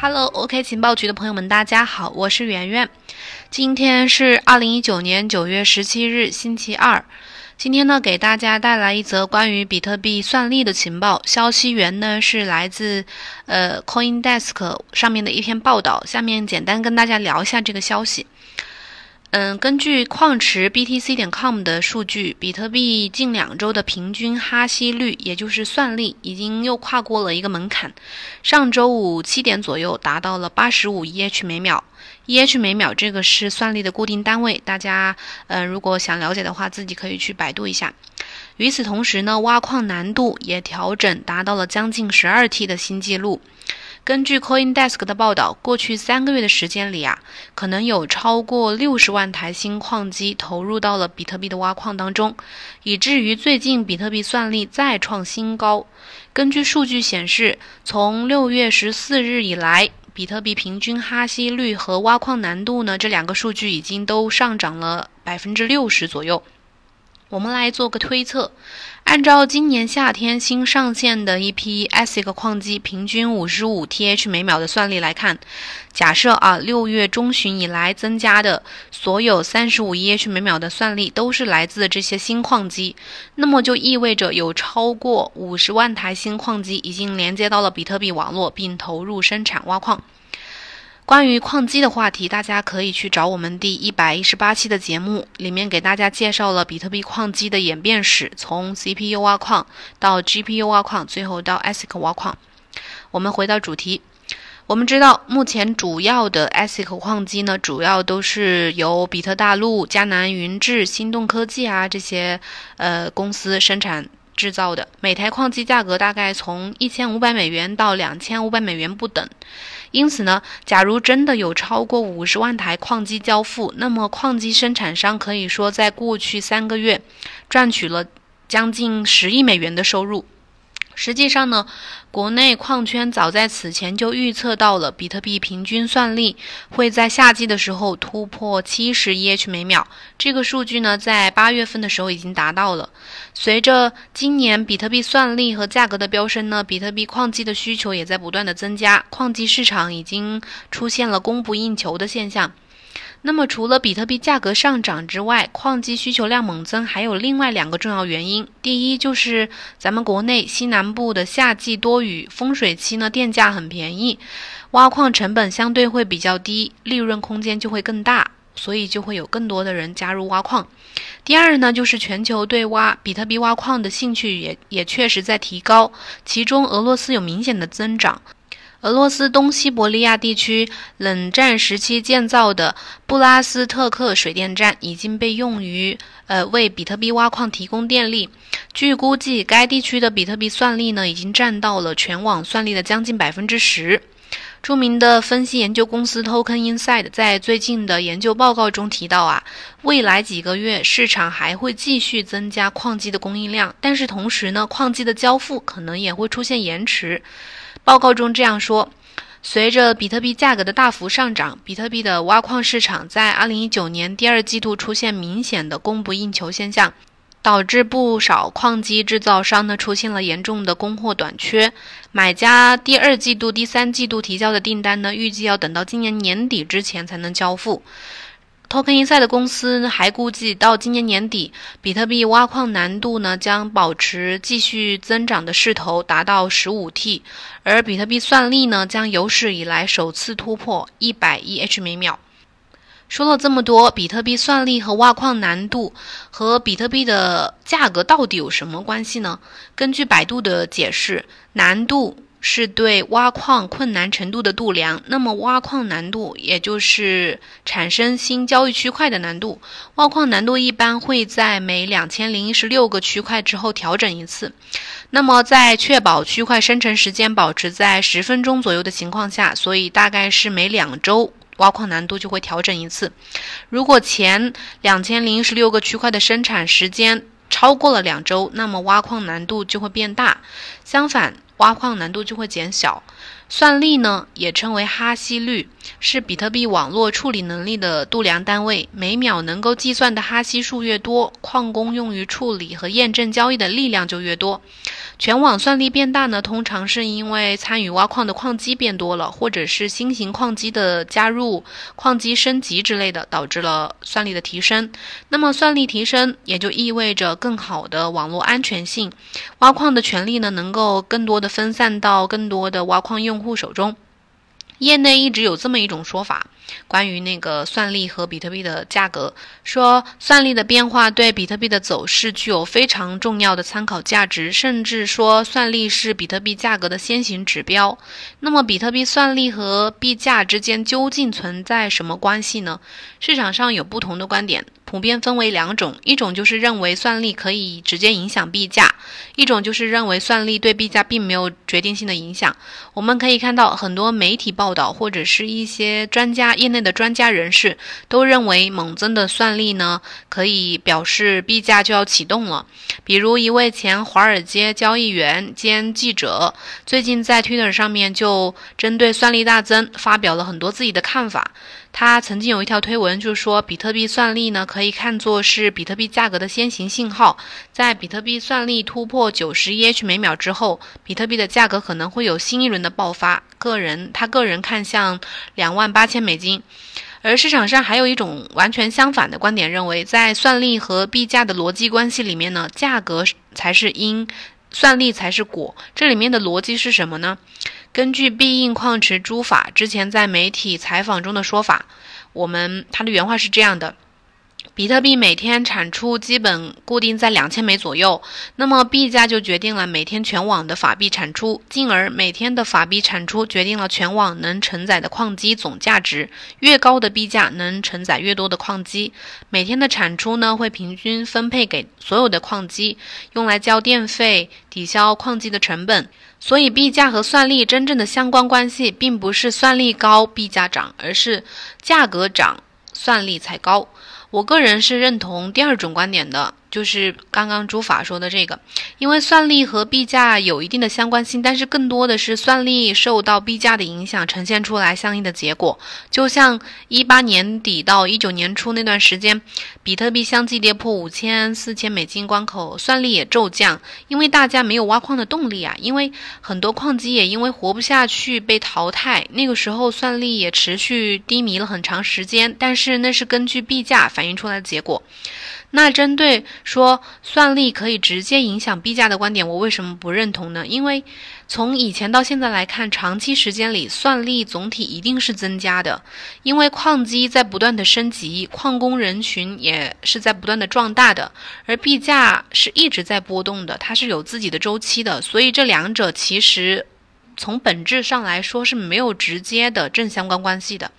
Hello，OK 情报局的朋友们，大家好，我是圆圆。今天是二零一九年九月十七日，星期二。今天呢，给大家带来一则关于比特币算力的情报。消息源呢是来自呃 CoinDesk 上面的一篇报道。下面简单跟大家聊一下这个消息。嗯，根据矿池 BTC 点 com 的数据，比特币近两周的平均哈希率，也就是算力，已经又跨过了一个门槛。上周五七点左右达到了八十五 EH 每秒，EH 每秒这个是算力的固定单位，大家嗯如果想了解的话，自己可以去百度一下。与此同时呢，挖矿难度也调整，达到了将近十二 T 的新纪录。根据 CoinDesk 的报道，过去三个月的时间里啊，可能有超过六十万台新矿机投入到了比特币的挖矿当中，以至于最近比特币算力再创新高。根据数据显示，从六月十四日以来，比特币平均哈希率和挖矿难度呢，这两个数据已经都上涨了百分之六十左右。我们来做个推测，按照今年夏天新上线的一批 ASIC 矿机平均五十五 TH 每秒的算力来看，假设啊六月中旬以来增加的所有三十五 EH 每秒的算力都是来自这些新矿机，那么就意味着有超过五十万台新矿机已经连接到了比特币网络，并投入生产挖矿。关于矿机的话题，大家可以去找我们第一百一十八期的节目，里面给大家介绍了比特币矿机的演变史，从 CPU 挖矿到 GPU 挖矿，最后到 ASIC 挖矿。我们回到主题，我们知道目前主要的 ASIC 矿机呢，主要都是由比特大陆、迦南云智、心动科技啊这些呃公司生产制造的，每台矿机价格大概从一千五百美元到两千五百美元不等。因此呢，假如真的有超过五十万台矿机交付，那么矿机生产商可以说在过去三个月赚取了将近十亿美元的收入。实际上呢，国内矿圈早在此前就预测到了比特币平均算力会在夏季的时候突破七十 EH 每秒。这个数据呢，在八月份的时候已经达到了。随着今年比特币算力和价格的飙升呢，比特币矿机的需求也在不断的增加，矿机市场已经出现了供不应求的现象。那么，除了比特币价格上涨之外，矿机需求量猛增还有另外两个重要原因。第一，就是咱们国内西南部的夏季多雨，风水期呢，电价很便宜，挖矿成本相对会比较低，利润空间就会更大，所以就会有更多的人加入挖矿。第二呢，就是全球对挖比特币挖矿的兴趣也也确实在提高，其中俄罗斯有明显的增长。俄罗斯东西伯利亚地区冷战时期建造的布拉斯特克水电站已经被用于呃为比特币挖矿提供电力。据估计，该地区的比特币算力呢已经占到了全网算力的将近百分之十。著名的分析研究公司 Token Inside 在最近的研究报告中提到啊，未来几个月市场还会继续增加矿机的供应量，但是同时呢，矿机的交付可能也会出现延迟。报告中这样说：，随着比特币价格的大幅上涨，比特币的挖矿市场在2019年第二季度出现明显的供不应求现象，导致不少矿机制造商呢出现了严重的供货短缺。买家第二季度、第三季度提交的订单呢，预计要等到今年年底之前才能交付。Token Insight 的公司还估计，到今年年底，比特币挖矿难度呢将保持继续增长的势头，达到十五 T，而比特币算力呢将有史以来首次突破一百亿 H 每秒。说了这么多，比特币算力和挖矿难度和比特币的价格到底有什么关系呢？根据百度的解释，难度。是对挖矿困难程度的度量，那么挖矿难度也就是产生新交易区块的难度。挖矿难度一般会在每两千零一十六个区块之后调整一次。那么在确保区块生成时间保持在十分钟左右的情况下，所以大概是每两周挖矿难度就会调整一次。如果前两千零一十六个区块的生产时间超过了两周，那么挖矿难度就会变大。相反。挖矿难度就会减小，算力呢也称为哈希率，是比特币网络处理能力的度量单位。每秒能够计算的哈希数越多，矿工用于处理和验证交易的力量就越多。全网算力变大呢，通常是因为参与挖矿的矿机变多了，或者是新型矿机的加入、矿机升级之类的，导致了算力的提升。那么算力提升，也就意味着更好的网络安全性，挖矿的权利呢，能够更多的分散到更多的挖矿用户手中。业内一直有这么一种说法。关于那个算力和比特币的价格，说算力的变化对比特币的走势具有非常重要的参考价值，甚至说算力是比特币价格的先行指标。那么，比特币算力和币价之间究竟存在什么关系呢？市场上有不同的观点。普遍分为两种，一种就是认为算力可以直接影响币价，一种就是认为算力对币价并没有决定性的影响。我们可以看到很多媒体报道或者是一些专家、业内的专家人士都认为猛增的算力呢，可以表示币价就要启动了。比如一位前华尔街交易员兼记者，最近在 Twitter 上面就针对算力大增发表了很多自己的看法。他曾经有一条推文，就是说比特币算力呢，可以看作是比特币价格的先行信号。在比特币算力突破九十 EH 每秒之后，比特币的价格可能会有新一轮的爆发。个人，他个人看向两万八千美金。而市场上还有一种完全相反的观点，认为在算力和币价的逻辑关系里面呢，价格才是因，算力才是果。这里面的逻辑是什么呢？根据必应矿池诸法之前在媒体采访中的说法，我们他的原话是这样的。比特币每天产出基本固定在两千枚左右，那么币价就决定了每天全网的法币产出，进而每天的法币产出决定了全网能承载的矿机总价值。越高的币价能承载越多的矿机，每天的产出呢会平均分配给所有的矿机，用来交电费，抵消矿机的成本。所以币价和算力真正的相关关系，并不是算力高币价涨，而是价格涨算力才高。我个人是认同第二种观点的，就是刚刚朱法说的这个，因为算力和币价有一定的相关性，但是更多的是算力受到币价的影响，呈现出来相应的结果。就像一八年底到一九年初那段时间，比特币相继跌破五千、四千美金关口，算力也骤降，因为大家没有挖矿的动力啊，因为很多矿机也因为活不下去被淘汰。那个时候算力也持续低迷了很长时间，但是那是根据币价。反映出来的结果，那针对说算力可以直接影响币价的观点，我为什么不认同呢？因为从以前到现在来看，长期时间里算力总体一定是增加的，因为矿机在不断的升级，矿工人群也是在不断的壮大的，而币价是一直在波动的，它是有自己的周期的，所以这两者其实。从本质上来说是没有直接的正相关关系的。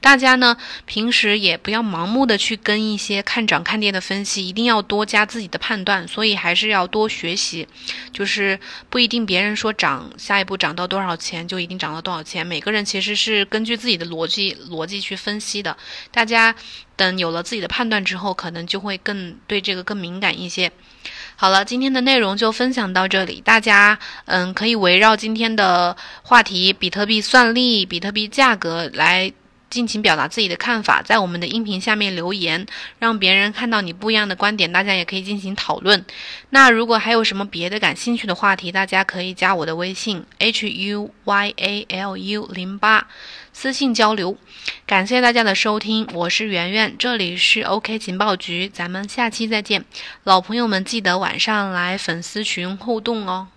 大家呢平时也不要盲目的去跟一些看涨看跌的分析，一定要多加自己的判断。所以还是要多学习，就是不一定别人说涨，下一步涨到多少钱就一定涨到多少钱。每个人其实是根据自己的逻辑逻辑去分析的。大家等有了自己的判断之后，可能就会更对这个更敏感一些。好了，今天的内容就分享到这里。大家，嗯，可以围绕今天的话题——比特币算力、比特币价格来尽情表达自己的看法，在我们的音频下面留言，让别人看到你不一样的观点。大家也可以进行讨论。那如果还有什么别的感兴趣的话题，大家可以加我的微信：h u y a l u 零八。私信交流，感谢大家的收听，我是圆圆，这里是 OK 情报局，咱们下期再见，老朋友们记得晚上来粉丝群互动哦。